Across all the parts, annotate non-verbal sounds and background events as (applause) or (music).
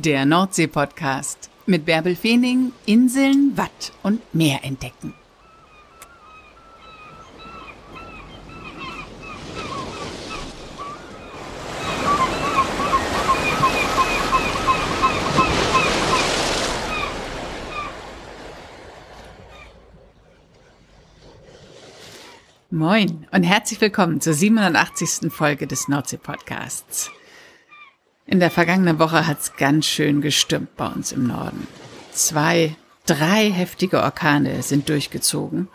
Der Nordsee-Podcast mit Bärbel Feening, Inseln, Watt und Meer entdecken. Moin und herzlich willkommen zur 87. Folge des Nordsee-Podcasts. In der vergangenen Woche hat's ganz schön gestürmt bei uns im Norden. Zwei, drei heftige Orkane sind durchgezogen.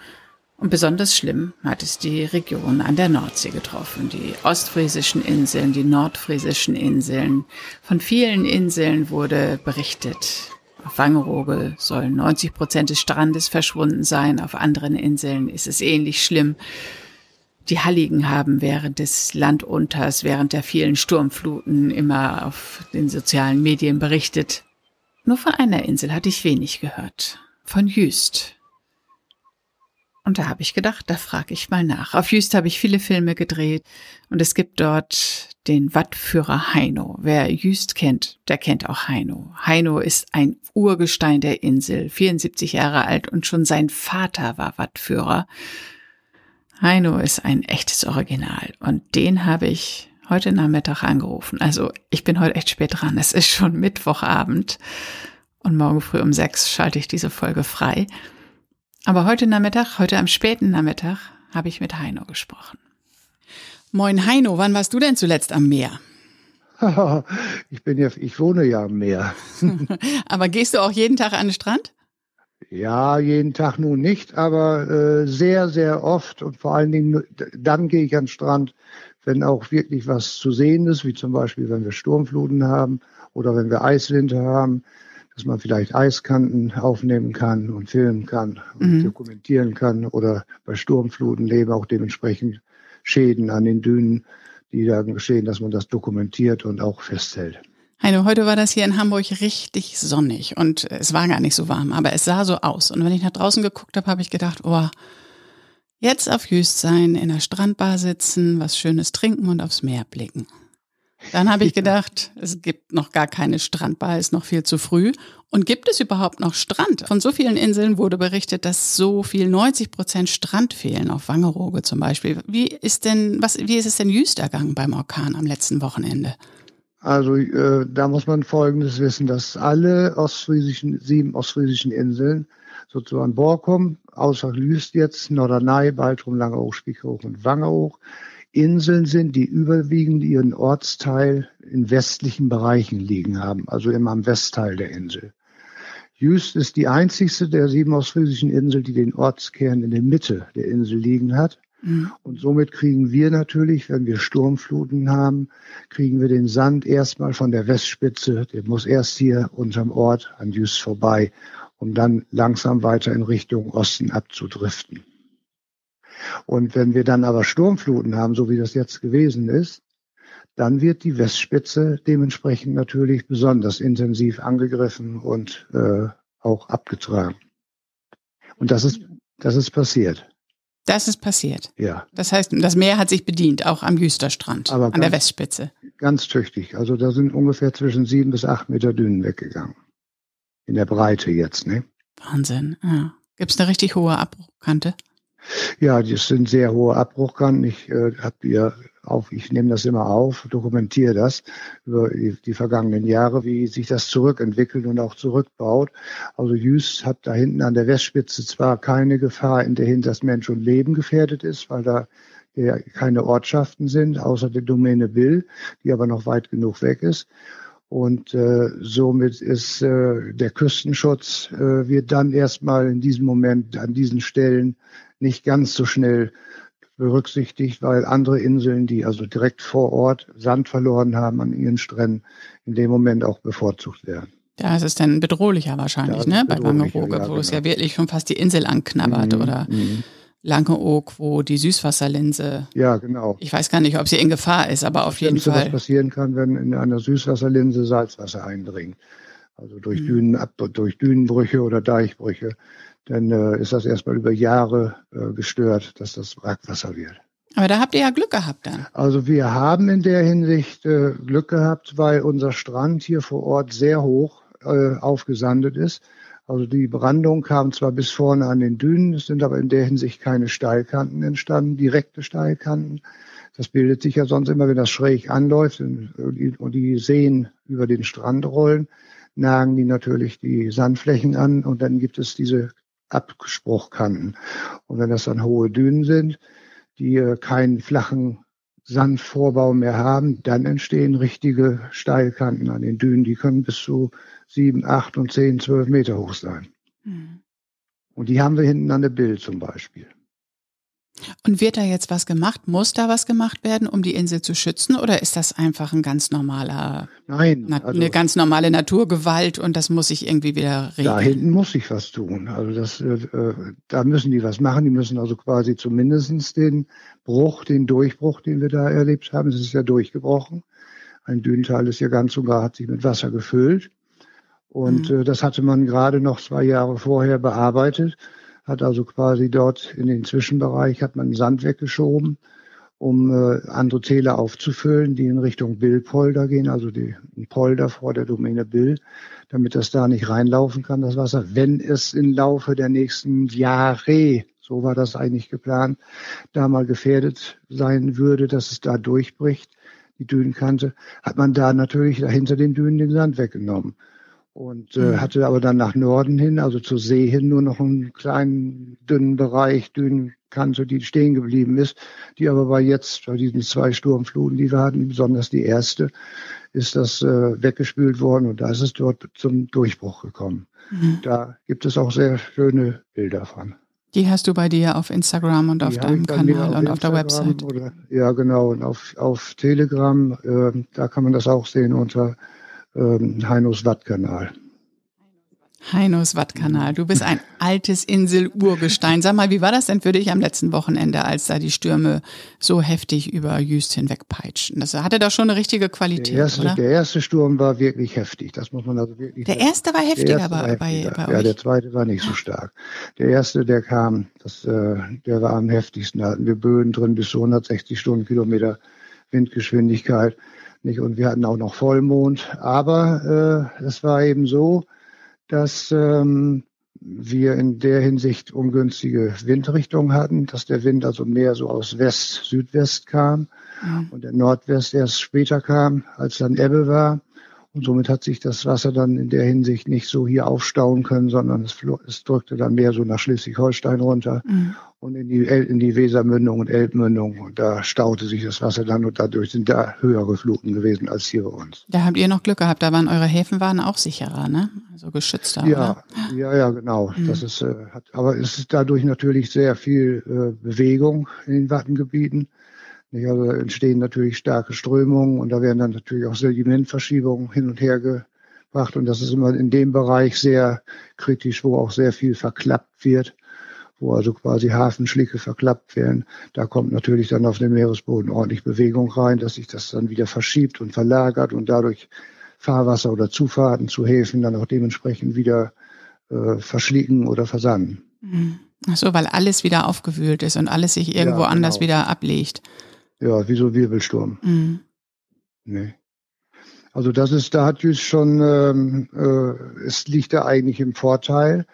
Und besonders schlimm hat es die Region an der Nordsee getroffen. Die ostfriesischen Inseln, die nordfriesischen Inseln. Von vielen Inseln wurde berichtet. Auf Wangerooge sollen 90 Prozent des Strandes verschwunden sein. Auf anderen Inseln ist es ähnlich schlimm. Die Halligen haben während des Landunters, während der vielen Sturmfluten immer auf den sozialen Medien berichtet. Nur von einer Insel hatte ich wenig gehört. Von Jüst. Und da habe ich gedacht, da frage ich mal nach. Auf Jüst habe ich viele Filme gedreht und es gibt dort den Wattführer Heino. Wer Jüst kennt, der kennt auch Heino. Heino ist ein Urgestein der Insel, 74 Jahre alt und schon sein Vater war Wattführer. Heino ist ein echtes Original und den habe ich heute Nachmittag angerufen. Also ich bin heute echt spät dran. Es ist schon Mittwochabend und morgen früh um sechs schalte ich diese Folge frei. Aber heute Nachmittag, heute am späten Nachmittag, habe ich mit Heino gesprochen. Moin Heino, wann warst du denn zuletzt am Meer? (laughs) ich bin ja, ich wohne ja am Meer. (laughs) Aber gehst du auch jeden Tag an den Strand? Ja, jeden Tag nun nicht, aber äh, sehr, sehr oft und vor allen Dingen dann gehe ich an den Strand, wenn auch wirklich was zu sehen ist, wie zum Beispiel, wenn wir Sturmfluten haben oder wenn wir Eiswinter haben, dass man vielleicht Eiskanten aufnehmen kann und filmen kann und mhm. dokumentieren kann oder bei Sturmfluten leben auch dementsprechend Schäden an den Dünen, die da geschehen, dass man das dokumentiert und auch festhält. Heino, heute war das hier in Hamburg richtig sonnig und es war gar nicht so warm, aber es sah so aus. Und wenn ich nach draußen geguckt habe, habe ich gedacht, oh, jetzt auf Jüst sein, in der Strandbar sitzen, was Schönes trinken und aufs Meer blicken. Dann habe ich (laughs) gedacht, es gibt noch gar keine Strandbar, ist noch viel zu früh. Und gibt es überhaupt noch Strand? Von so vielen Inseln wurde berichtet, dass so viel 90 Prozent Strand fehlen, auf Wangerooge zum Beispiel. Wie ist denn, was, wie ist es denn Jüst ergangen beim Orkan am letzten Wochenende? Also äh, da muss man Folgendes wissen, dass alle ostfriesischen, sieben ostfriesischen Inseln sozusagen Borkum, außer Lüst jetzt, Norderney, Baltrum, Langeoog, Spichhoch und Wangeroog, Inseln sind, die überwiegend ihren Ortsteil in westlichen Bereichen liegen haben, also immer am Westteil der Insel. Jüst ist die einzigste der sieben ostfriesischen Inseln, die den Ortskern in der Mitte der Insel liegen hat. Mhm. Und somit kriegen wir natürlich, wenn wir Sturmfluten haben, kriegen wir den Sand erstmal von der Westspitze, der muss erst hier unterm Ort an Jüst vorbei, um dann langsam weiter in Richtung Osten abzudriften. Und wenn wir dann aber Sturmfluten haben, so wie das jetzt gewesen ist, dann wird die Westspitze dementsprechend natürlich besonders intensiv angegriffen und äh, auch abgetragen. Und das ist, das ist passiert. Das ist passiert. Ja. Das heißt, das Meer hat sich bedient, auch am Jüsterstrand, Aber an ganz, der Westspitze. Ganz tüchtig. Also da sind ungefähr zwischen sieben bis acht Meter Dünen weggegangen. In der Breite jetzt, ne? Wahnsinn. Ja. Gibt es eine richtig hohe Abbruchkante? Ja, das sind sehr hohe Abbruchkanten. Ich äh, habe hier auf, ich nehme das immer auf, dokumentiere das über die, die, vergangenen Jahre, wie sich das zurückentwickelt und auch zurückbaut. Also Jüst hat da hinten an der Westspitze zwar keine Gefahr, in der hinter das Mensch und Leben gefährdet ist, weil da ja keine Ortschaften sind, außer der Domäne Bill, die aber noch weit genug weg ist. Und äh, somit ist äh, der Küstenschutz äh, wird dann erstmal in diesem Moment an diesen Stellen nicht ganz so schnell berücksichtigt, weil andere Inseln, die also direkt vor Ort Sand verloren haben an ihren Stränden, in dem Moment auch bevorzugt werden. Ja, es ist dann bedrohlicher wahrscheinlich, ne? Bei Wangerooge, ja, wo genau. es ja wirklich schon fast die Insel anknabbert mhm, oder mhm. Langeoog, wo die Süßwasserlinse. Ja, genau. Ich weiß gar nicht, ob sie in Gefahr ist, aber auf jeden Fall. Was passieren kann, wenn in einer Süßwasserlinse Salzwasser eindringt. Also durch, mhm. Dünen, durch Dünenbrüche oder Deichbrüche dann äh, ist das erstmal über Jahre äh, gestört, dass das Brackwasser wird. Aber da habt ihr ja Glück gehabt dann. Also wir haben in der Hinsicht äh, Glück gehabt, weil unser Strand hier vor Ort sehr hoch äh, aufgesandet ist. Also die Brandung kam zwar bis vorne an den Dünen, es sind aber in der Hinsicht keine Steilkanten entstanden, direkte Steilkanten. Das bildet sich ja sonst immer, wenn das schräg anläuft und die Seen über den Strand rollen, nagen die natürlich die Sandflächen an und dann gibt es diese Abspruchkanten. Und wenn das dann hohe Dünen sind, die äh, keinen flachen Sandvorbau mehr haben, dann entstehen richtige Steilkanten an den Dünen. Die können bis zu sieben, acht und zehn, zwölf Meter hoch sein. Mhm. Und die haben wir hinten an der Bild zum Beispiel. Und wird da jetzt was gemacht? Muss da was gemacht werden, um die Insel zu schützen? Oder ist das einfach ein ganz normaler, Nein, also, eine ganz normale Naturgewalt und das muss sich irgendwie wieder regeln? Da hinten muss sich was tun. Also das, äh, da müssen die was machen. Die müssen also quasi zumindestens den Bruch, den Durchbruch, den wir da erlebt haben, es ist ja durchgebrochen. Ein Dünenteil ist ja ganz sogar, hat sich mit Wasser gefüllt. Und mhm. äh, das hatte man gerade noch zwei Jahre vorher bearbeitet hat also quasi dort in den Zwischenbereich hat man Sand weggeschoben, um äh, andere Täler aufzufüllen, die in Richtung Billpolder gehen, also die Polder vor der Domäne Bill, damit das da nicht reinlaufen kann, das Wasser, wenn es im Laufe der nächsten Jahre, so war das eigentlich geplant, da mal gefährdet sein würde, dass es da durchbricht, die Dünenkante, hat man da natürlich dahinter den Dünen den Sand weggenommen und äh, mhm. hatte aber dann nach Norden hin, also zur See hin, nur noch einen kleinen, dünnen Bereich, dünnen Kante, die stehen geblieben ist, die aber bei jetzt, bei diesen zwei Sturmfluten, die wir hatten, besonders die erste, ist das äh, weggespült worden und da ist es dort zum Durchbruch gekommen. Mhm. Da gibt es auch sehr schöne Bilder von. Die hast du bei dir auf Instagram und auf deinem Kanal auf und auf der Website. Oder, ja, genau. Und auf, auf Telegram, äh, da kann man das auch sehen unter ähm, Heinos Wattkanal. Heinos Wattkanal, du bist ein (laughs) altes Insel-Urgestein. Sag mal, wie war das denn für dich am letzten Wochenende, als da die Stürme so heftig über Jüst hinwegpeitschen? Das hatte doch schon eine richtige Qualität, der erste, oder? Der erste Sturm war wirklich heftig. Das muss man also wirklich Der erste war heftiger, erste war heftiger. Bei, bei, euch? Ja, der zweite war nicht so stark. Der erste, der kam, das, äh, der war am heftigsten. Da hatten wir Böen drin bis zu 160 Stundenkilometer Windgeschwindigkeit. Nicht? Und wir hatten auch noch Vollmond. Aber äh, es war eben so, dass ähm, wir in der Hinsicht ungünstige Windrichtungen hatten, dass der Wind also mehr so aus West, Südwest kam mhm. und der Nordwest erst später kam, als dann Ebbe war. Und somit hat sich das Wasser dann in der Hinsicht nicht so hier aufstauen können, sondern es, es drückte dann mehr so nach Schleswig-Holstein runter mhm. und in die, in die Wesermündung und Elbmündung. Und da staute sich das Wasser dann und dadurch sind da höhere Fluten gewesen als hier bei uns. Da habt ihr noch Glück gehabt, da waren eure Häfen waren auch sicherer, ne? Also geschützter. Ja, oder? ja, ja, genau. Mhm. Das ist, äh, hat, aber es ist dadurch natürlich sehr viel äh, Bewegung in den Wattengebieten. Also entstehen natürlich starke Strömungen und da werden dann natürlich auch Sedimentverschiebungen hin und her gebracht. Und das ist immer in dem Bereich sehr kritisch, wo auch sehr viel verklappt wird, wo also quasi Hafenschlicke verklappt werden. Da kommt natürlich dann auf den Meeresboden ordentlich Bewegung rein, dass sich das dann wieder verschiebt und verlagert und dadurch Fahrwasser oder Zufahrten zu Häfen dann auch dementsprechend wieder äh, verschlicken oder versanden. Mhm. Ach so, weil alles wieder aufgewühlt ist und alles sich irgendwo ja, genau. anders wieder ablegt. Ja, wie so Wirbelsturm. Mhm. Nee. Also das ist, da hat Jüss schon, ähm, äh, es liegt da eigentlich im Vorteil,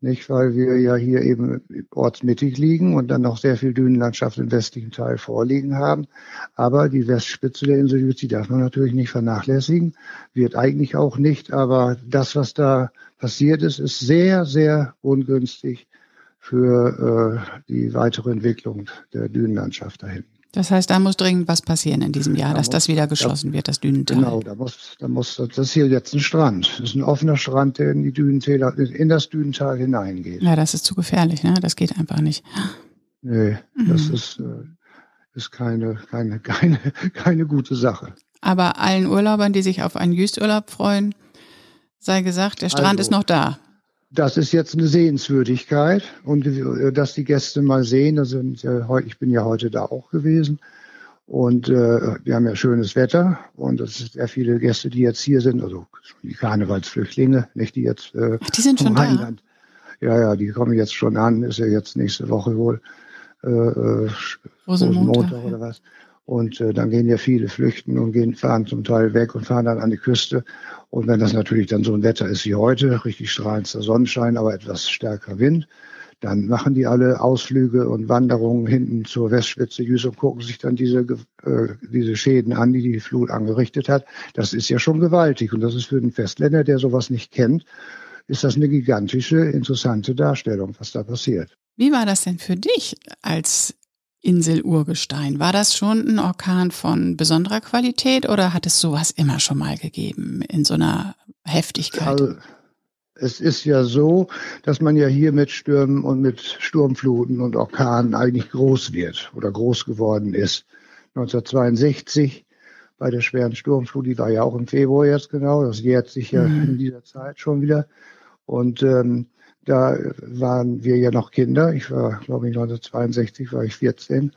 nicht, weil wir ja hier eben ortsmittig liegen und dann noch sehr viel Dünenlandschaft im westlichen Teil vorliegen haben. Aber die Westspitze der Insel Jüss, die darf man natürlich nicht vernachlässigen, wird eigentlich auch nicht, aber das, was da passiert ist, ist sehr, sehr ungünstig für äh, die weitere Entwicklung der Dünenlandschaft da hinten. Das heißt, da muss dringend was passieren in diesem Jahr, da dass muss, das wieder geschlossen da, wird, das Dünental. Genau, da muss, da muss, das ist hier jetzt ein Strand. Das ist ein offener Strand, der in die Dünentäler, in das Dünental hineingeht. Ja, das ist zu gefährlich, ne? Das geht einfach nicht. Nee, mhm. das ist, äh, ist keine, keine, (laughs) keine, keine gute Sache. Aber allen Urlaubern, die sich auf einen Jüsturlaub freuen, sei gesagt, der Strand also, ist noch da. Das ist jetzt eine Sehenswürdigkeit und äh, dass die Gäste mal sehen, also ich bin ja heute da auch gewesen und äh, wir haben ja schönes Wetter und es sind sehr viele Gäste, die jetzt hier sind, also die Karnevalsflüchtlinge, nicht die jetzt äh, Ach, die sind schon Rheinland. da. Ja, ja, die kommen jetzt schon an, ist ja jetzt nächste Woche wohl. äh, äh Rosenmontag oder was. Und äh, dann gehen ja viele flüchten und gehen, fahren zum Teil weg und fahren dann an die Küste. Und wenn das natürlich dann so ein Wetter ist wie heute, richtig strahlender Sonnenschein, aber etwas stärker Wind, dann machen die alle Ausflüge und Wanderungen hinten zur Westspitze Jüs und gucken sich dann diese, äh, diese Schäden an, die die Flut angerichtet hat. Das ist ja schon gewaltig. Und das ist für den Festländer, der sowas nicht kennt, ist das eine gigantische, interessante Darstellung, was da passiert. Wie war das denn für dich als Insel-Urgestein? War das schon ein Orkan von besonderer Qualität oder hat es sowas immer schon mal gegeben in so einer Heftigkeit? Also, es ist ja so, dass man ja hier mit Stürmen und mit Sturmfluten und Orkanen eigentlich groß wird oder groß geworden ist. 1962 bei der schweren Sturmflut, die war ja auch im Februar jetzt genau, das jährt sich ja mhm. in dieser Zeit schon wieder. Und ähm, da waren wir ja noch Kinder. Ich war, glaube ich, 1962 war ich 14.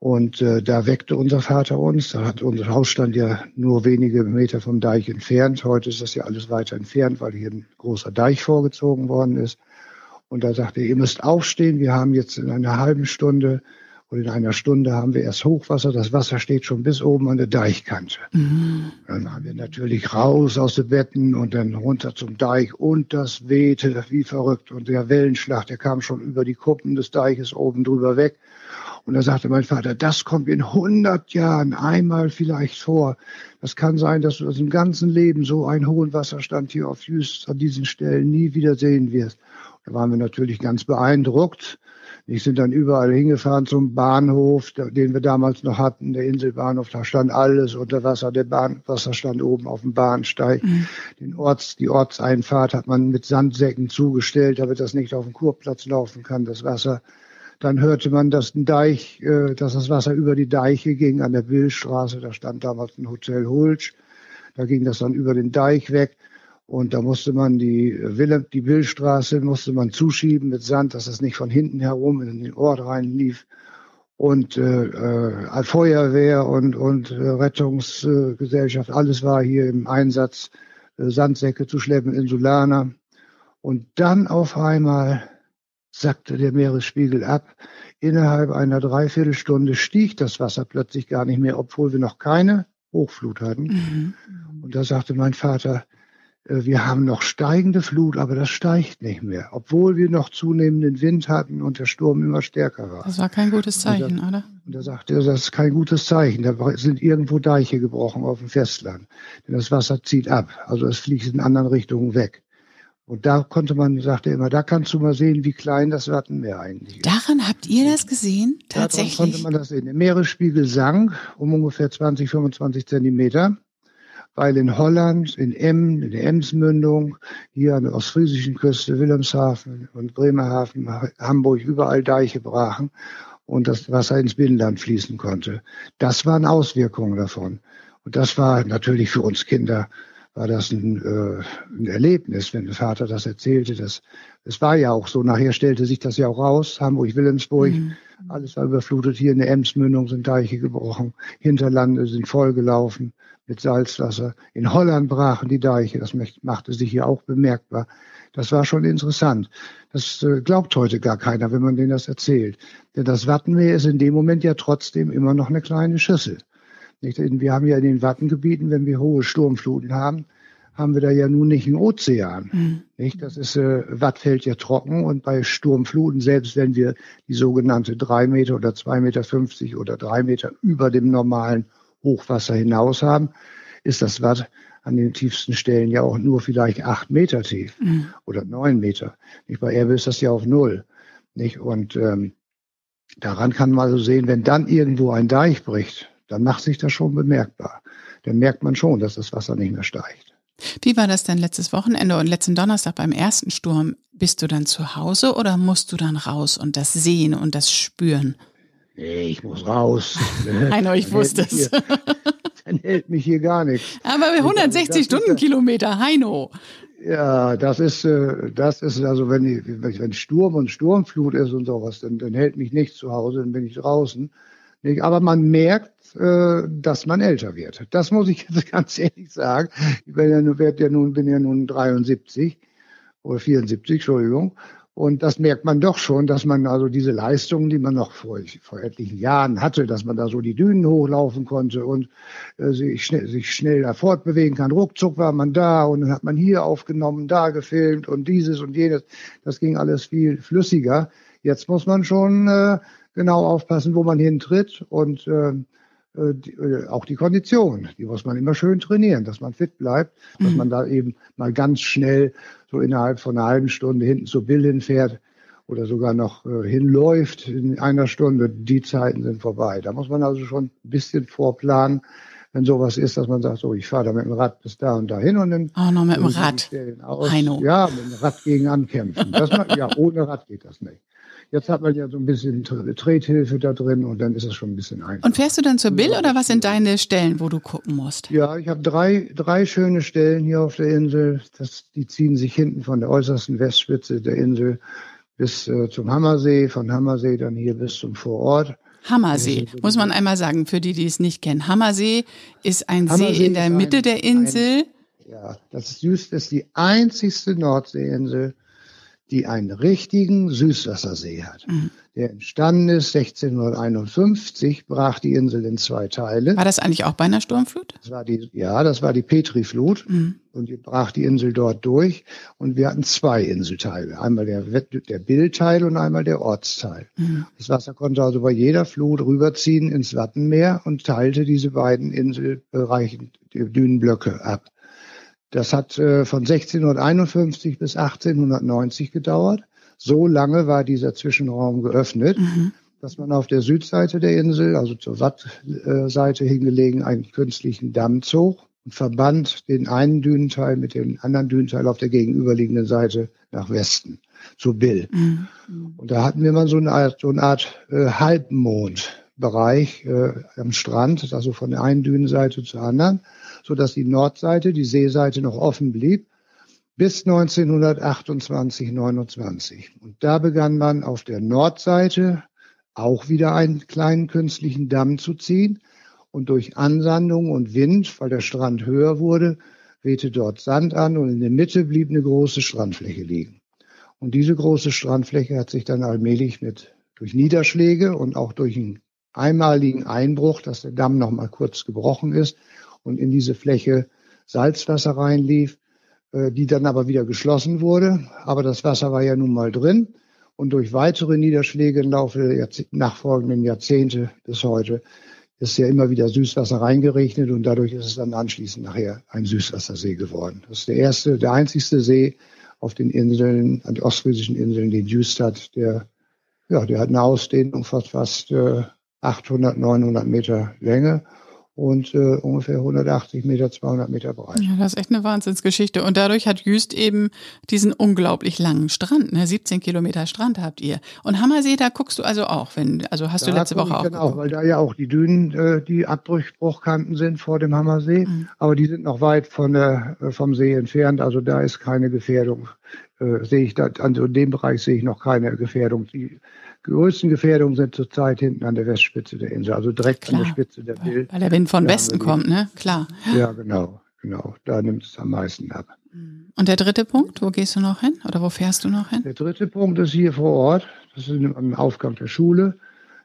Und äh, da weckte unser Vater uns. Da hat unser Haus stand ja nur wenige Meter vom Deich entfernt. Heute ist das ja alles weiter entfernt, weil hier ein großer Deich vorgezogen worden ist. Und da sagte er, ihr müsst aufstehen. Wir haben jetzt in einer halben Stunde und in einer Stunde haben wir erst Hochwasser. Das Wasser steht schon bis oben an der Deichkante. Mhm. Dann haben wir natürlich raus aus den Betten und dann runter zum Deich und das wehte wie verrückt. Und der Wellenschlag, der kam schon über die Kuppen des Deiches oben drüber weg. Und da sagte mein Vater, das kommt in 100 Jahren einmal vielleicht vor. Das kann sein, dass du aus dem ganzen Leben so einen hohen Wasserstand hier auf Jüst an diesen Stellen nie wieder sehen wirst. Da waren wir natürlich ganz beeindruckt. Wir sind dann überall hingefahren zum Bahnhof, den wir damals noch hatten, der Inselbahnhof. Da stand alles unter Wasser. Der Bahnwasser stand oben auf dem Bahnsteig. Mhm. Den Orts, die Ortseinfahrt hat man mit Sandsäcken zugestellt, damit das nicht auf dem Kurplatz laufen kann, das Wasser. Dann hörte man, dass ein Deich, äh, dass das Wasser über die Deiche ging an der Billstraße. Da stand damals ein Hotel Hulsch. Da ging das dann über den Deich weg. Und da musste man die Wille, die Billstraße musste man zuschieben mit Sand, dass es nicht von hinten herum in den Ort reinlief. Und äh, äh, Feuerwehr und, und äh, Rettungsgesellschaft, alles war hier im Einsatz, äh, Sandsäcke zu schleppen, Insulaner. Und dann auf einmal sackte der Meeresspiegel ab. Innerhalb einer Dreiviertelstunde stieg das Wasser plötzlich gar nicht mehr, obwohl wir noch keine Hochflut hatten. Mhm. Und da sagte mein Vater, wir haben noch steigende Flut, aber das steigt nicht mehr, obwohl wir noch zunehmenden Wind hatten und der Sturm immer stärker war. Das war kein gutes Zeichen, und da, oder? Und da sagte er, das ist kein gutes Zeichen. Da sind irgendwo Deiche gebrochen auf dem Festland. Denn das Wasser zieht ab, also es fliegt in anderen Richtungen weg. Und da konnte man, sagte er immer, da kannst du mal sehen, wie klein das Wattenmeer eigentlich ist. Daran habt ihr das gesehen? Tatsächlich? Daran konnte man das sehen. Der Meeresspiegel sank um ungefähr 20, 25 Zentimeter weil in Holland, in Emmen, in der Emsmündung, hier an der ostfriesischen Küste, Wilhelmshaven und Bremerhaven, Hamburg, überall Deiche brachen und das Wasser ins Binnenland fließen konnte. Das waren Auswirkungen davon. Und das war natürlich für uns Kinder war das ein, äh, ein Erlebnis, wenn der Vater das erzählte. Das, es war ja auch so. Nachher stellte sich das ja auch raus. Hamburg, Wilhelmsburg, mhm. alles war überflutet. Hier in der Emsmündung sind Deiche gebrochen. Hinterlande sind vollgelaufen mit Salzwasser. In Holland brachen die Deiche, das machte sich hier auch bemerkbar. Das war schon interessant. Das äh, glaubt heute gar keiner, wenn man denen das erzählt. Denn das Wattenmeer ist in dem Moment ja trotzdem immer noch eine kleine Schüssel. Wir haben ja in den Wattengebieten, wenn wir hohe Sturmfluten haben, haben wir da ja nun nicht einen Ozean. Mhm. Nicht? Das ist, äh, Watt fällt ja trocken und bei Sturmfluten, selbst wenn wir die sogenannte drei Meter oder zwei Meter fünfzig oder drei Meter über dem normalen Hochwasser hinaus haben, ist das Watt an den tiefsten Stellen ja auch nur vielleicht acht Meter tief mhm. oder neun Meter. Nicht? Bei Erbe ist das ja auf null. Nicht? Und ähm, daran kann man also sehen, wenn dann irgendwo ein Deich bricht, dann macht sich das schon bemerkbar. Dann merkt man schon, dass das Wasser nicht mehr steigt. Wie war das denn letztes Wochenende und letzten Donnerstag beim ersten Sturm? Bist du dann zu Hause oder musst du dann raus und das sehen und das spüren? Nee, ich muss raus. (laughs) Heino, ich wusste es. (laughs) Dann hält mich hier gar nichts. Aber 160 Stundenkilometer, Heino. Ja, das ist, äh, das ist also, wenn, wenn Sturm und Sturmflut ist und sowas, dann, dann hält mich nichts zu Hause, dann bin ich draußen. Aber man merkt, äh, dass man älter wird. Das muss ich (laughs) jetzt ganz ehrlich sagen. Ich bin ja, nun, ja nun, bin ja nun 73 oder 74, Entschuldigung. Und das merkt man doch schon, dass man also diese Leistungen, die man noch vor, vor etlichen Jahren hatte, dass man da so die Dünen hochlaufen konnte und äh, sich, schnell, sich schnell da fortbewegen kann. Ruckzuck war man da und dann hat man hier aufgenommen, da gefilmt und dieses und jenes. Das ging alles viel flüssiger. Jetzt muss man schon äh, genau aufpassen, wo man hintritt und äh, die, äh, auch die Kondition, die muss man immer schön trainieren, dass man fit bleibt, dass mhm. man da eben mal ganz schnell so innerhalb von einer halben Stunde hinten zu Bill hinfährt oder sogar noch äh, hinläuft in einer Stunde. Die Zeiten sind vorbei. Da muss man also schon ein bisschen vorplanen, wenn sowas ist, dass man sagt, so, ich fahre da mit dem Rad bis da und dahin und dann. Oh, noch mit dem Rad. Ja, mit dem Rad gegen ankämpfen. Das, ja, ohne Rad geht das nicht. Jetzt hat man ja so ein bisschen Trethilfe da drin und dann ist es schon ein bisschen einfacher. Und fährst du dann zur Bill oder was sind deine Stellen, wo du gucken musst? Ja, ich habe drei, drei schöne Stellen hier auf der Insel. Das, die ziehen sich hinten von der äußersten Westspitze der Insel bis äh, zum Hammersee, von Hammersee dann hier bis zum Vorort. Hammersee, muss man einmal sagen, für die, die es nicht kennen. Hammersee ist ein Hammersee See in der Mitte ein, der Insel. Ein, ja, das ist, das ist die einzigste Nordseeinsel, die einen richtigen Süßwassersee hat. Mhm. Der entstanden ist 1651, brach die Insel in zwei Teile. War das eigentlich auch bei einer Sturmflut? Das war die, ja, das war die Petriflut mhm. und die brach die Insel dort durch und wir hatten zwei Inselteile. Einmal der, der Billteil und einmal der Ortsteil. Mhm. Das Wasser konnte also bei jeder Flut rüberziehen ins Wattenmeer und teilte diese beiden Inselbereiche, die Dünenblöcke ab. Das hat äh, von 1651 bis 1890 gedauert. So lange war dieser Zwischenraum geöffnet, mhm. dass man auf der Südseite der Insel, also zur Wattseite hingelegen, einen künstlichen Damm zog und verband den einen Dünenteil mit dem anderen Dünenteil auf der gegenüberliegenden Seite nach Westen, zu Bill. Mhm. Und da hatten wir mal so eine Art, so eine Art äh, Halbmondbereich äh, am Strand, also von der einen Dünenseite zur anderen so dass die Nordseite, die Seeseite noch offen blieb bis 1928, 29. Und da begann man auf der Nordseite auch wieder einen kleinen künstlichen Damm zu ziehen und durch Ansandung und Wind, weil der Strand höher wurde, wehte dort Sand an und in der Mitte blieb eine große Strandfläche liegen. Und diese große Strandfläche hat sich dann allmählich mit durch Niederschläge und auch durch einen einmaligen Einbruch, dass der Damm noch mal kurz gebrochen ist, und in diese Fläche Salzwasser reinlief, äh, die dann aber wieder geschlossen wurde. Aber das Wasser war ja nun mal drin. Und durch weitere Niederschläge im Laufe der nachfolgenden Jahrzehnte bis heute ist ja immer wieder Süßwasser reingerechnet und dadurch ist es dann anschließend nachher ein Süßwassersee geworden. Das ist der erste, der einzigste See auf den Inseln, an den ostfriesischen Inseln, den hat, der, ja, der hat eine Ausdehnung von fast äh, 800, 900 Meter Länge und äh, ungefähr 180 Meter, 200 Meter breit. Ja, das ist echt eine Wahnsinnsgeschichte. Und dadurch hat Jüst eben diesen unglaublich langen Strand. Ne? 17 Kilometer Strand habt ihr. Und Hammersee, da guckst du also auch, wenn, also hast da du letzte Woche auch. Genau, weil da ja auch die Dünen, äh, die Abbruchkanten sind vor dem Hammersee. Mhm. Aber die sind noch weit von der, äh, vom See entfernt. Also da ist keine Gefährdung. Äh, sehe ich da, also in dem Bereich sehe ich noch keine Gefährdung. Die, größten Gefährdungen sind zurzeit hinten an der Westspitze der Insel, also direkt Klar. an der Spitze der Bild. Weil der Wind von Westen kommt, ne? Klar. Ja, genau, genau. Da nimmt es am meisten ab. Und der dritte Punkt, wo gehst du noch hin oder wo fährst du noch hin? Der dritte Punkt ist hier vor Ort. Das ist am Aufgang der Schule.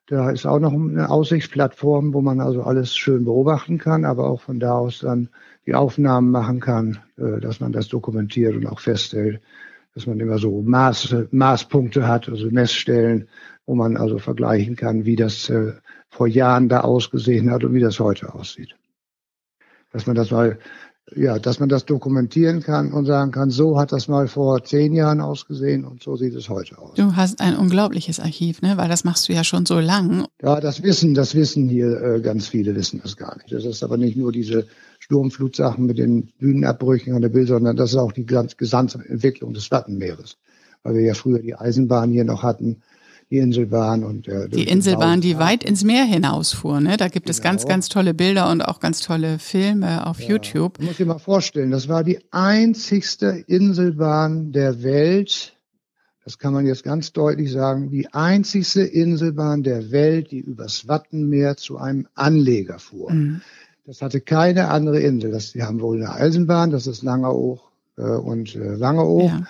Da ist auch noch eine Aussichtsplattform, wo man also alles schön beobachten kann, aber auch von da aus dann die Aufnahmen machen kann, äh, dass man das dokumentiert und auch feststellt, dass man immer so Maß, Maßpunkte hat, also Messstellen, wo man also vergleichen kann, wie das äh, vor Jahren da ausgesehen hat und wie das heute aussieht. Dass man das mal, ja, dass man das dokumentieren kann und sagen kann, so hat das mal vor zehn Jahren ausgesehen und so sieht es heute aus. Du hast ein unglaubliches Archiv, ne? Weil das machst du ja schon so lang. Ja, das wissen, das wissen hier äh, ganz viele wissen das gar nicht. Das ist aber nicht nur diese Sturmflutsachen mit den Dünenabbrüchen an der Bild, sondern das ist auch die gesamte Entwicklung des Wattenmeeres. Weil wir ja früher die Eisenbahn hier noch hatten, die Inselbahn und der, die Inselbahn, die weit ins Meer hinausfuhr. Ne? Da gibt genau. es ganz, ganz tolle Bilder und auch ganz tolle Filme auf ja, YouTube. Ich muss dir mal vorstellen, das war die einzigste Inselbahn der Welt. Das kann man jetzt ganz deutlich sagen. Die einzigste Inselbahn der Welt, die übers Wattenmeer zu einem Anleger fuhr. Mhm. Das hatte keine andere Insel. Das, die haben wohl eine Eisenbahn, das ist Langeoog äh, und äh, Langeoog. Ja.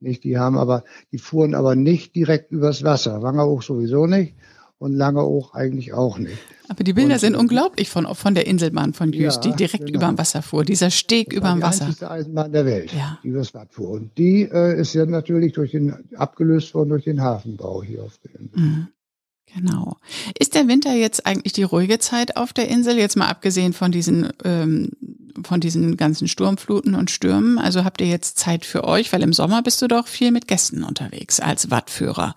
Nicht? Die haben aber, die fuhren aber nicht direkt übers Wasser. Wangerhoch sowieso nicht und Langeoog eigentlich auch nicht. Aber die Bilder und, sind unglaublich von, von der Inselbahn von Jüst, ja, die direkt genau. über dem Wasser fuhr. Dieser Steg über dem Wasser. Die Eisenbahn der Welt, ja. die übers Watt fuhr. Und die äh, ist ja natürlich durch den, abgelöst worden durch den Hafenbau hier auf der Insel. Mhm. Genau. Ist der Winter jetzt eigentlich die ruhige Zeit auf der Insel? Jetzt mal abgesehen von diesen, ähm, von diesen ganzen Sturmfluten und Stürmen. Also habt ihr jetzt Zeit für euch? Weil im Sommer bist du doch viel mit Gästen unterwegs als Wattführer.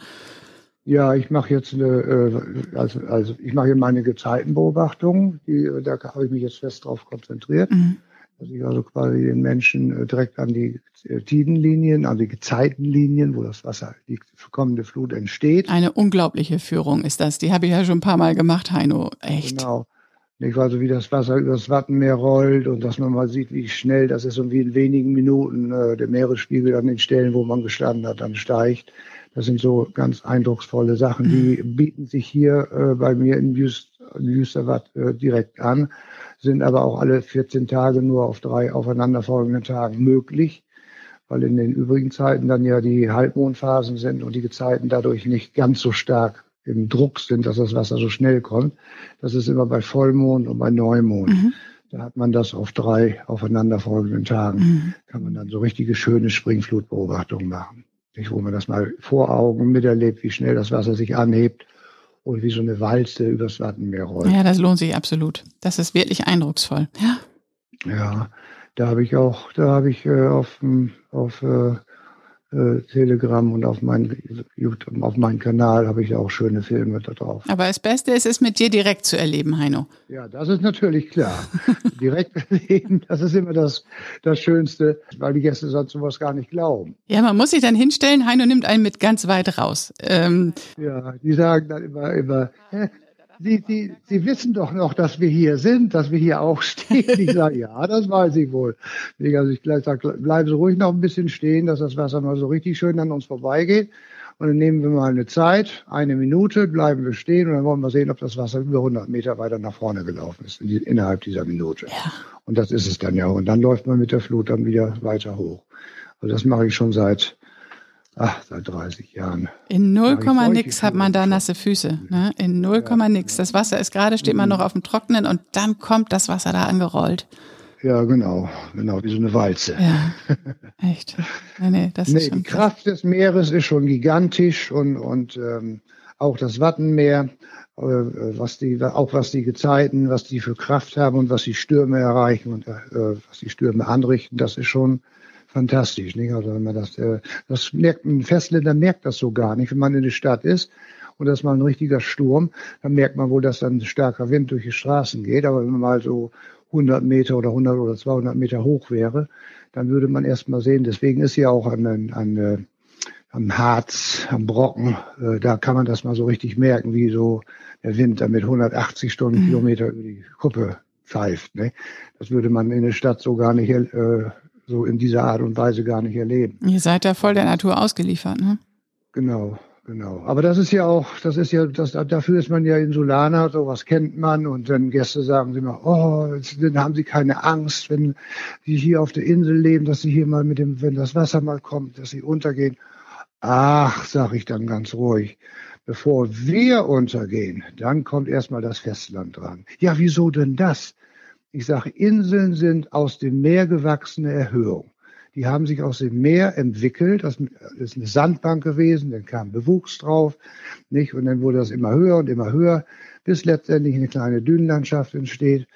Ja, ich mache jetzt eine, äh, also, also ich mache hier meine Gezeitenbeobachtung. Die, da habe ich mich jetzt fest drauf konzentriert. Mhm. Dass ich also quasi den Menschen äh, direkt an die äh, Tidenlinien, an die Gezeitenlinien, wo das Wasser, die kommende Flut entsteht. Eine unglaubliche Führung ist das. Die habe ich ja schon ein paar Mal gemacht, Heino. Echt. Genau. Nicht also wie das Wasser übers Wattenmeer rollt und dass man mal sieht, wie schnell das ist und wie in wenigen Minuten äh, der Meeresspiegel an den Stellen, wo man gestanden hat, dann steigt. Das sind so ganz eindrucksvolle Sachen, die bieten sich hier äh, bei mir in Jüsterwatt äh, direkt an, sind aber auch alle 14 Tage nur auf drei aufeinanderfolgenden Tagen möglich, weil in den übrigen Zeiten dann ja die Halbmondphasen sind und die Gezeiten dadurch nicht ganz so stark im Druck sind, dass das Wasser so schnell kommt. Das ist immer bei Vollmond und bei Neumond. Mhm. Da hat man das auf drei aufeinanderfolgenden Tagen. Mhm. Kann man dann so richtige schöne Springflutbeobachtungen machen. Nicht, wo man das mal vor Augen miterlebt, wie schnell das Wasser sich anhebt und wie so eine Walze übers Wattenmeer rollt. Ja, das lohnt sich absolut. Das ist wirklich eindrucksvoll. Ja. Ja, da habe ich auch, da habe ich äh, auf, auf äh, äh, Telegram und auf meinen auf meinen Kanal habe ich auch schöne Filme da drauf. Aber das Beste ist es mit dir direkt zu erleben, Heino. Ja, das ist natürlich klar. (laughs) direkt erleben, das ist immer das, das Schönste, weil die Gäste sonst sowas gar nicht glauben. Ja, man muss sich dann hinstellen, Heino nimmt einen mit ganz weit raus. Ähm, ja, die sagen dann immer, immer, hä, Sie, Sie, Sie wissen doch noch, dass wir hier sind, dass wir hier auch stehen. (laughs) Ich sage, ja, das weiß ich wohl. Also ich sage, bleiben Sie ruhig noch ein bisschen stehen, dass das Wasser mal so richtig schön an uns vorbeigeht. Und dann nehmen wir mal eine Zeit, eine Minute, bleiben wir stehen und dann wollen wir sehen, ob das Wasser über 100 Meter weiter nach vorne gelaufen ist, innerhalb dieser Minute. Ja. Und das ist es dann ja. Und dann läuft man mit der Flut dann wieder weiter hoch. Also das mache ich schon seit ach, seit 30 Jahren. In 0, nix hat man da nasse Füße. Ne? In 0, ja, nix. Das Wasser ist gerade, steht man mhm. noch auf dem Trockenen und dann kommt das Wasser da angerollt. Ja, genau, genau, wie so eine Walze. Ja, (laughs) echt. Nee, nee, das nee, ist schon die Kraft des Meeres ist schon gigantisch und, und ähm, auch das Wattenmeer, äh, was die, auch was die Gezeiten, was die für Kraft haben und was die Stürme erreichen und äh, was die Stürme anrichten, das ist schon fantastisch. Nicht? Also wenn man das, äh, das merkt, ein Festländer merkt das so gar nicht. Wenn man in der Stadt ist und das ist mal ein richtiger Sturm, dann merkt man wohl, dass dann ein starker Wind durch die Straßen geht. Aber wenn man mal so 100 Meter oder 100 oder 200 Meter hoch wäre, dann würde man erst mal sehen. Deswegen ist ja auch an, an, an äh, am Harz, am Brocken, äh, da kann man das mal so richtig merken, wie so der Wind da mit 180 Stundenkilometer mhm. über die Kuppe pfeift. Ne? Das würde man in der Stadt so gar nicht äh, so in dieser Art und Weise gar nicht erleben. Ihr seid ja voll der Natur ausgeliefert, ne? Genau, genau. Aber das ist ja auch, das ist ja, das, dafür ist man ja Insulaner, sowas kennt man und dann Gäste sagen sie immer, oh, dann haben sie keine Angst, wenn sie hier auf der Insel leben, dass sie hier mal mit dem, wenn das Wasser mal kommt, dass sie untergehen. Ach, sag ich dann ganz ruhig. Bevor wir untergehen, dann kommt erstmal das Festland dran. Ja, wieso denn das? Ich sage, Inseln sind aus dem Meer gewachsene Erhöhung. Die haben sich aus dem Meer entwickelt. Das ist eine Sandbank gewesen, dann kam Bewuchs drauf, nicht? Und dann wurde das immer höher und immer höher, bis letztendlich eine kleine Dünenlandschaft entsteht.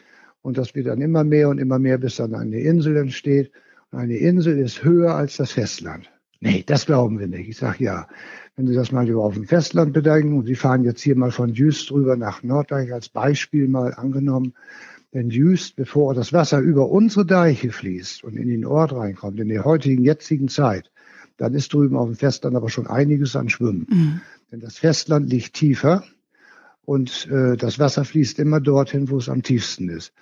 Und das wird dann immer mehr und immer mehr, bis dann eine Insel entsteht. Und eine Insel ist höher als das Festland. Nee, das glauben wir nicht. Ich sage ja, wenn Sie das mal auf dem Festland bedenken und Sie fahren jetzt hier mal von Jüst rüber nach Norddeich als Beispiel mal angenommen, wenn Jüst, bevor das Wasser über unsere Deiche fließt und in den Ort reinkommt, in der heutigen, jetzigen Zeit, dann ist drüben auf dem Festland aber schon einiges an Schwimmen. Mhm. Denn das Festland liegt tiefer und äh, das Wasser fließt immer dorthin, wo es am tiefsten ist.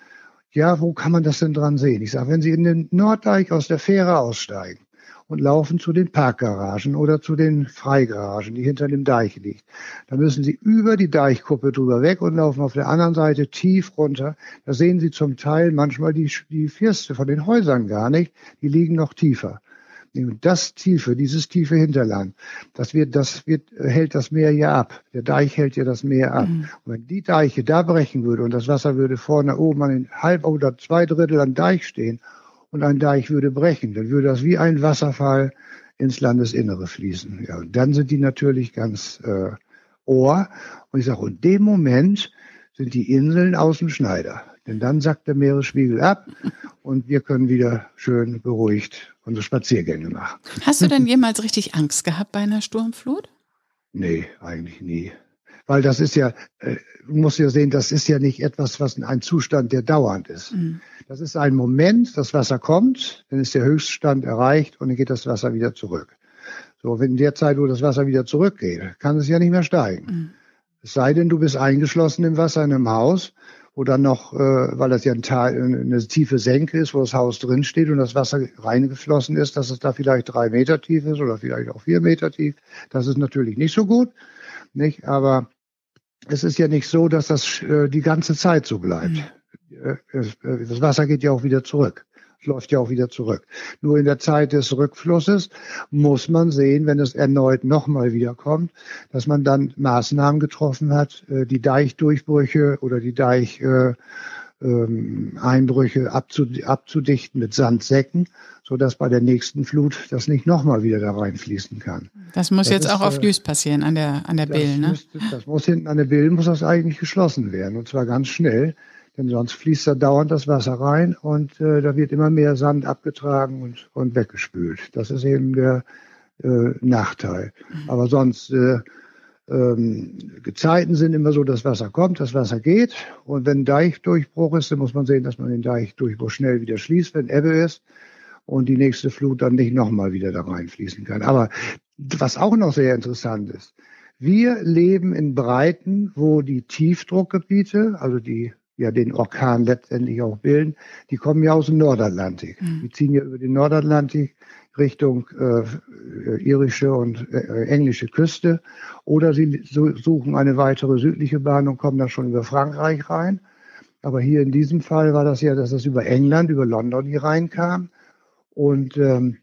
Ja, wo kann man das denn dran sehen? Ich sage, wenn Sie in den Norddeich aus der Fähre aussteigen, und laufen zu den Parkgaragen oder zu den Freigaragen, die hinter dem Deich liegt. Da müssen Sie über die Deichkuppe drüber weg und laufen auf der anderen Seite tief runter. Da sehen Sie zum Teil manchmal die, die Firste von den Häusern gar nicht. Die liegen noch tiefer. Das tiefe, dieses tiefe Hinterland, das wird, das wird, hält das Meer ja ab. Der Deich hält ja das Meer ab. Mhm. Und wenn die Deiche da brechen würde und das Wasser würde vorne oben an den halb oder zwei Drittel am Deich stehen und ein Deich würde brechen, dann würde das wie ein Wasserfall ins Landesinnere fließen. Ja, und dann sind die natürlich ganz äh, Ohr. Und ich sage, in dem Moment sind die Inseln außen Schneider. Denn dann sackt der Meeresspiegel ab und wir können wieder schön beruhigt unsere Spaziergänge machen. Hast du denn jemals richtig Angst gehabt bei einer Sturmflut? Nee, eigentlich nie. Weil das ist ja, äh, muss ja sehen, das ist ja nicht etwas, was ein Zustand, der dauernd ist. Mhm. Das ist ein Moment, das Wasser kommt, dann ist der Höchststand erreicht und dann geht das Wasser wieder zurück. So, wenn in der Zeit, wo das Wasser wieder zurückgeht, kann es ja nicht mehr steigen. Mhm. Es sei denn, du bist eingeschlossen im Wasser in einem Haus wo dann noch, äh, weil das ja ein Teil, eine tiefe Senke ist, wo das Haus drin steht und das Wasser reingeflossen ist, dass es da vielleicht drei Meter tief ist oder vielleicht auch vier Meter tief. Das ist natürlich nicht so gut, nicht? Aber es ist ja nicht so, dass das äh, die ganze Zeit so bleibt. Mhm. Äh, äh das Wasser geht ja auch wieder zurück läuft ja auch wieder zurück. Nur in der Zeit des Rückflusses muss man sehen, wenn es erneut nochmal wiederkommt, dass man dann Maßnahmen getroffen hat, äh, die Deichdurchbrüche oder die Deich ähm, Einbrüche abzudichten mit Sandsäcken, so dass bei der nächsten Flut das nicht nochmal wieder da reinfließen kann. Das muss das jetzt ist, auch auf Lüß passieren, an der, an der Bill, ne? Müsste, das muss hinten an der Bill, muss das eigentlich geschlossen werden, und zwar ganz schnell. Denn sonst fließt da dauernd das Wasser rein und äh, da wird immer mehr Sand abgetragen und, und weggespült. Das ist eben der äh, Nachteil. Mhm. Aber sonst äh, ähm, Gezeiten sind immer so, das Wasser kommt, das Wasser geht. Und wenn Deichdurchbruch ist, dann muss man sehen, dass man den Deichdurchbruch schnell wieder schließt, wenn Ebbe ist und die nächste Flut dann nicht nochmal wieder da reinfließen kann. Aber was auch noch sehr interessant ist, wir leben in Breiten, wo die Tiefdruckgebiete, also die ja den Orkan letztendlich auch bilden, die kommen ja aus dem Nordatlantik. Mhm. Die ziehen ja über den Nordatlantik Richtung äh, irische und äh, englische Küste oder sie suchen eine weitere südliche Bahn und kommen dann schon über Frankreich rein. Aber hier in diesem Fall war das ja, dass das über England, über London hier reinkam. Und ähm,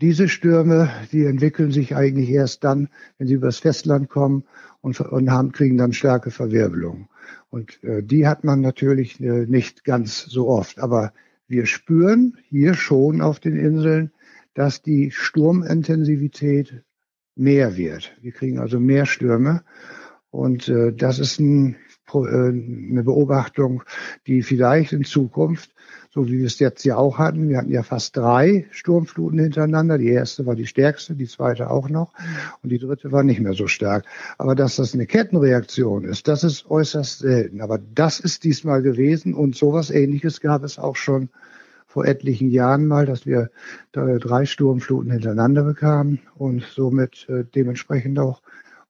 diese Stürme, die entwickeln sich eigentlich erst dann, wenn sie übers Festland kommen und, und haben, kriegen dann starke Verwirbelungen. Und äh, die hat man natürlich äh, nicht ganz so oft. Aber wir spüren hier schon auf den Inseln, dass die Sturmintensivität mehr wird. Wir kriegen also mehr Stürme. Und äh, das ist ein, äh, eine Beobachtung, die vielleicht in Zukunft so wie wir es jetzt ja auch hatten. Wir hatten ja fast drei Sturmfluten hintereinander. Die erste war die stärkste, die zweite auch noch und die dritte war nicht mehr so stark. Aber dass das eine Kettenreaktion ist, das ist äußerst selten. Aber das ist diesmal gewesen und sowas ähnliches gab es auch schon vor etlichen Jahren mal, dass wir drei Sturmfluten hintereinander bekamen und somit äh, dementsprechend auch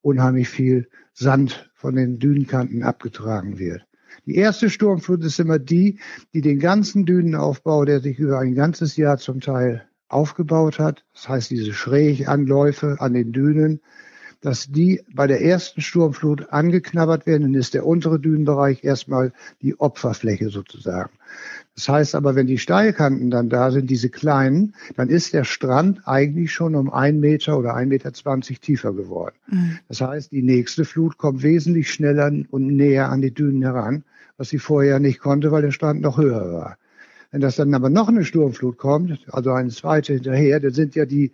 unheimlich viel Sand von den Dünenkanten abgetragen wird. Die erste Sturmflut ist immer die, die den ganzen Dünenaufbau, der sich über ein ganzes Jahr zum Teil aufgebaut hat, das heißt diese Schräganläufe an den Dünen, dass die bei der ersten Sturmflut angeknabbert werden, dann ist der untere Dünenbereich erstmal die Opferfläche sozusagen. Das heißt aber, wenn die Steilkanten dann da sind, diese kleinen, dann ist der Strand eigentlich schon um ein Meter oder ein Meter zwanzig tiefer geworden. Mhm. Das heißt, die nächste Flut kommt wesentlich schneller und näher an die Dünen heran, was sie vorher nicht konnte, weil der Strand noch höher war. Wenn das dann aber noch eine Sturmflut kommt, also eine zweite hinterher, dann sind ja die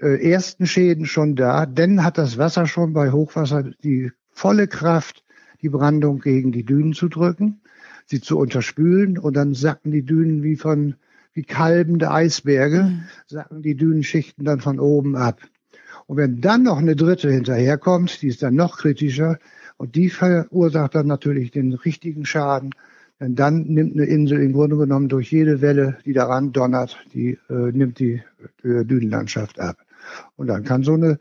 äh, ersten Schäden schon da. Denn hat das Wasser schon bei Hochwasser die volle Kraft, die Brandung gegen die Dünen zu drücken, sie zu unterspülen und dann sacken die Dünen wie von wie kalbende Eisberge, mhm. sacken die Dünenschichten dann von oben ab. Und wenn dann noch eine dritte hinterherkommt, die ist dann noch kritischer und die verursacht dann natürlich den richtigen Schaden. Denn dann nimmt eine Insel im Grunde genommen durch jede Welle, die daran donnert, die äh, nimmt die äh, Dünenlandschaft ab. Und dann kann so eine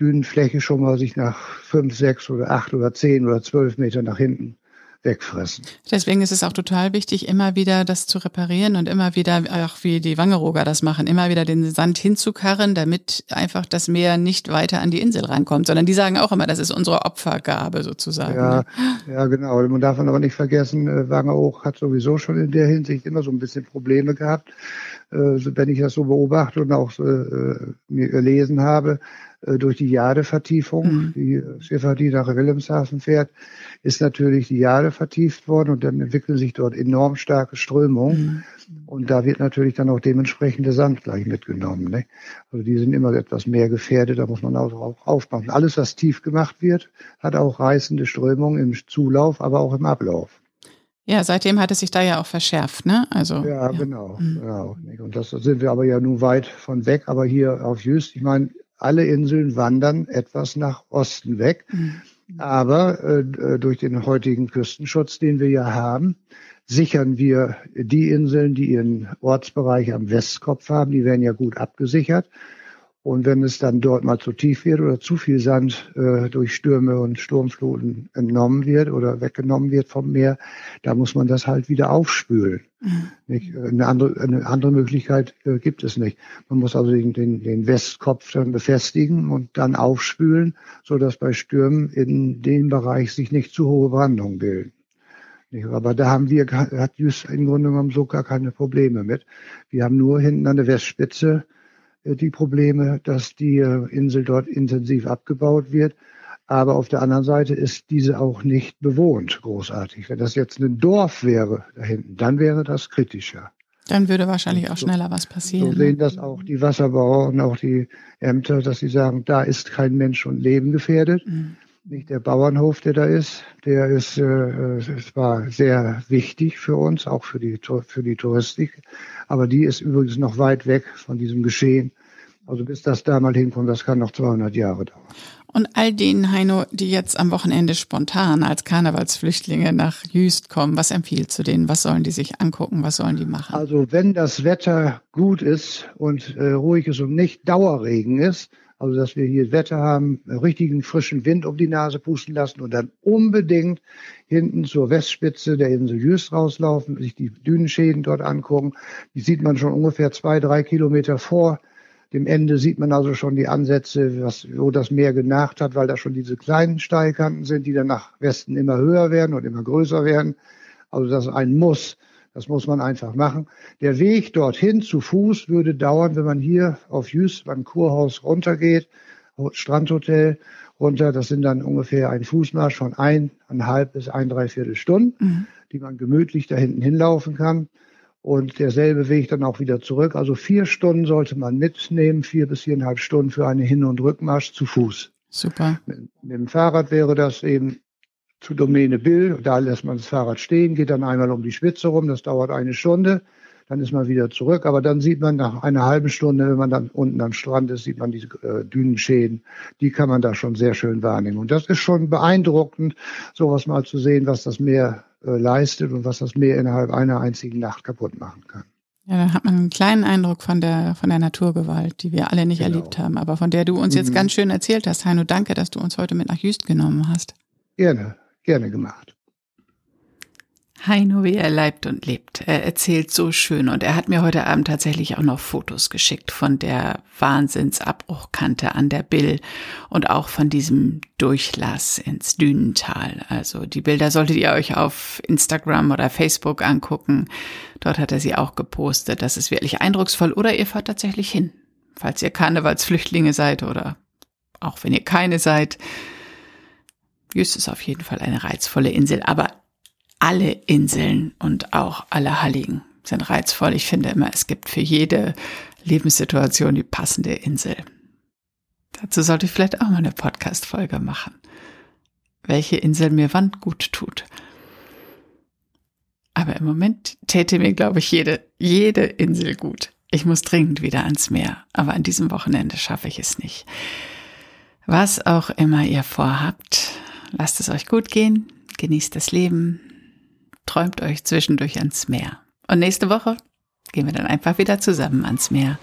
Dünenfläche schon mal sich nach fünf, sechs oder acht oder zehn oder zwölf Metern nach hinten wegfressen. Deswegen ist es auch total wichtig, immer wieder das zu reparieren und immer wieder, auch wie die Wangeroger das machen, immer wieder den Sand hinzukarren, damit einfach das Meer nicht weiter an die Insel rankommt, sondern die sagen auch immer, das ist unsere Opfergabe sozusagen. Ja, ne? ja genau. Man darf aber nicht vergessen, äh, Wangerooge hat sowieso schon in der Hinsicht immer so ein bisschen Probleme gehabt. Äh, wenn ich das so beobachte und auch äh, mir gelesen habe, durch die Jadevertiefung, mhm. die Schifffahrt, die nach Wilhelmshaven fährt, ist natürlich die Jade vertieft worden und dann entwickeln sich dort enorm starke Strömungen. Mhm. Und da wird natürlich dann auch dementsprechend der Sand gleich mitgenommen. Ne? Also die sind immer etwas mehr gefährdet, da muss man auch aufpassen. Alles, was tief gemacht wird, hat auch reißende Strömungen im Zulauf, aber auch im Ablauf. Ja, seitdem hat es sich da ja auch verschärft, ne? Also. Ja, ja. genau, mhm. genau. Und das sind wir aber ja nun weit von weg. Aber hier auf Jüst, ich meine, alle Inseln wandern etwas nach Osten weg. Mhm. Aber äh, durch den heutigen Küstenschutz, den wir ja haben, sichern wir die Inseln, die ihren Ortsbereich am Westkopf haben, die werden ja gut abgesichert. Und wenn es dann dort mal zu tief wird oder zu viel Sand äh, durch Stürme und Sturmfluten entnommen wird oder weggenommen wird vom Meer, da muss man das halt wieder aufspülen. Mhm. Nicht? Eine, andere, eine andere Möglichkeit äh, gibt es nicht. Man muss also den, den, den Westkopf dann befestigen und dann aufspülen, so dass bei Stürmen in dem Bereich sich nicht zu hohe Brandungen bilden. Aber da haben wir, hat Jus im Grunde genommen so gar keine Probleme mit. Wir haben nur hinten an der Westspitze äh, die Probleme, dass die äh, Insel dort intensiv abgebaut wird. Aber auf der anderen Seite ist diese auch nicht bewohnt, großartig. Wenn das jetzt ein Dorf wäre da hinten, dann wäre das kritischer. Dann würde wahrscheinlich auch schneller was passieren. So sehen das auch die Wasserbauer und auch die Ämter, dass sie sagen, da ist kein Mensch und Leben gefährdet. Mhm. Nicht der Bauernhof, der da ist, der ist äh, zwar sehr wichtig für uns, auch für die für die Touristik, aber die ist übrigens noch weit weg von diesem Geschehen. Also bis das da mal hinkommt, das kann noch 200 Jahre dauern. Und all denen, Heino, die jetzt am Wochenende spontan als Karnevalsflüchtlinge nach Jüst kommen, was empfiehlst du denen? Was sollen die sich angucken? Was sollen die machen? Also wenn das Wetter gut ist und äh, ruhig ist und nicht Dauerregen ist, also dass wir hier Wetter haben, richtigen frischen Wind um die Nase pusten lassen und dann unbedingt hinten zur Westspitze der Insel Jüst rauslaufen, sich die Dünenschäden dort angucken. Die sieht man schon ungefähr zwei, drei Kilometer vor dem Ende sieht man also schon die Ansätze, was, wo das Meer genacht hat, weil da schon diese kleinen Steilkanten sind, die dann nach Westen immer höher werden und immer größer werden. Also das ist ein Muss. Das muss man einfach machen. Der Weg dorthin zu Fuß würde dauern, wenn man hier auf Jüst beim Kurhaus runtergeht, Strandhotel runter. Das sind dann ungefähr ein Fußmarsch von eineinhalb bis ein, dreiviertel Stunden, mhm. die man gemütlich da hinten hinlaufen kann und derselbe Weg dann auch wieder zurück. Also vier Stunden sollte man mitnehmen, vier bis viereinhalb Stunden für einen Hin- und Rückmarsch zu Fuß. Super. Mit, mit, dem Fahrrad wäre das eben zu Domäne Bill. Da lässt man das Fahrrad stehen, geht dann einmal um die Spitze rum. Das dauert eine Stunde. Dann ist man wieder zurück. Aber dann sieht man nach einer halben Stunde, wenn man dann unten am Strand ist, sieht man diese äh, Dünenschäden. Die kann man da schon sehr schön wahrnehmen. Und das ist schon beeindruckend, sowas mal zu sehen, was das Meer äh, leistet und was das Meer innerhalb einer einzigen Nacht kaputt machen kann. Ja, dann hat man einen kleinen Eindruck von der, von der Naturgewalt, die wir alle nicht genau. erlebt haben, aber von der du uns mhm. jetzt ganz schön erzählt hast. Heino, danke, dass du uns heute mit nach Jüst genommen hast. Gerne, gerne gemacht. Heino, wie er leibt und lebt. Er erzählt so schön und er hat mir heute Abend tatsächlich auch noch Fotos geschickt von der Wahnsinnsabbruchkante an der Bill und auch von diesem Durchlass ins Dünental. Also die Bilder solltet ihr euch auf Instagram oder Facebook angucken. Dort hat er sie auch gepostet. Das ist wirklich eindrucksvoll. Oder ihr fahrt tatsächlich hin, falls ihr Karnevalsflüchtlinge seid oder auch wenn ihr keine seid. Jüst ist auf jeden Fall eine reizvolle Insel, aber alle Inseln und auch alle Halligen sind reizvoll. Ich finde immer, es gibt für jede Lebenssituation die passende Insel. Dazu sollte ich vielleicht auch mal eine Podcast-Folge machen. Welche Insel mir wann gut tut. Aber im Moment täte mir, glaube ich, jede, jede Insel gut. Ich muss dringend wieder ans Meer, aber an diesem Wochenende schaffe ich es nicht. Was auch immer ihr vorhabt, lasst es euch gut gehen, genießt das Leben, träumt euch zwischendurch ans Meer. Und nächste Woche gehen wir dann einfach wieder zusammen ans Meer.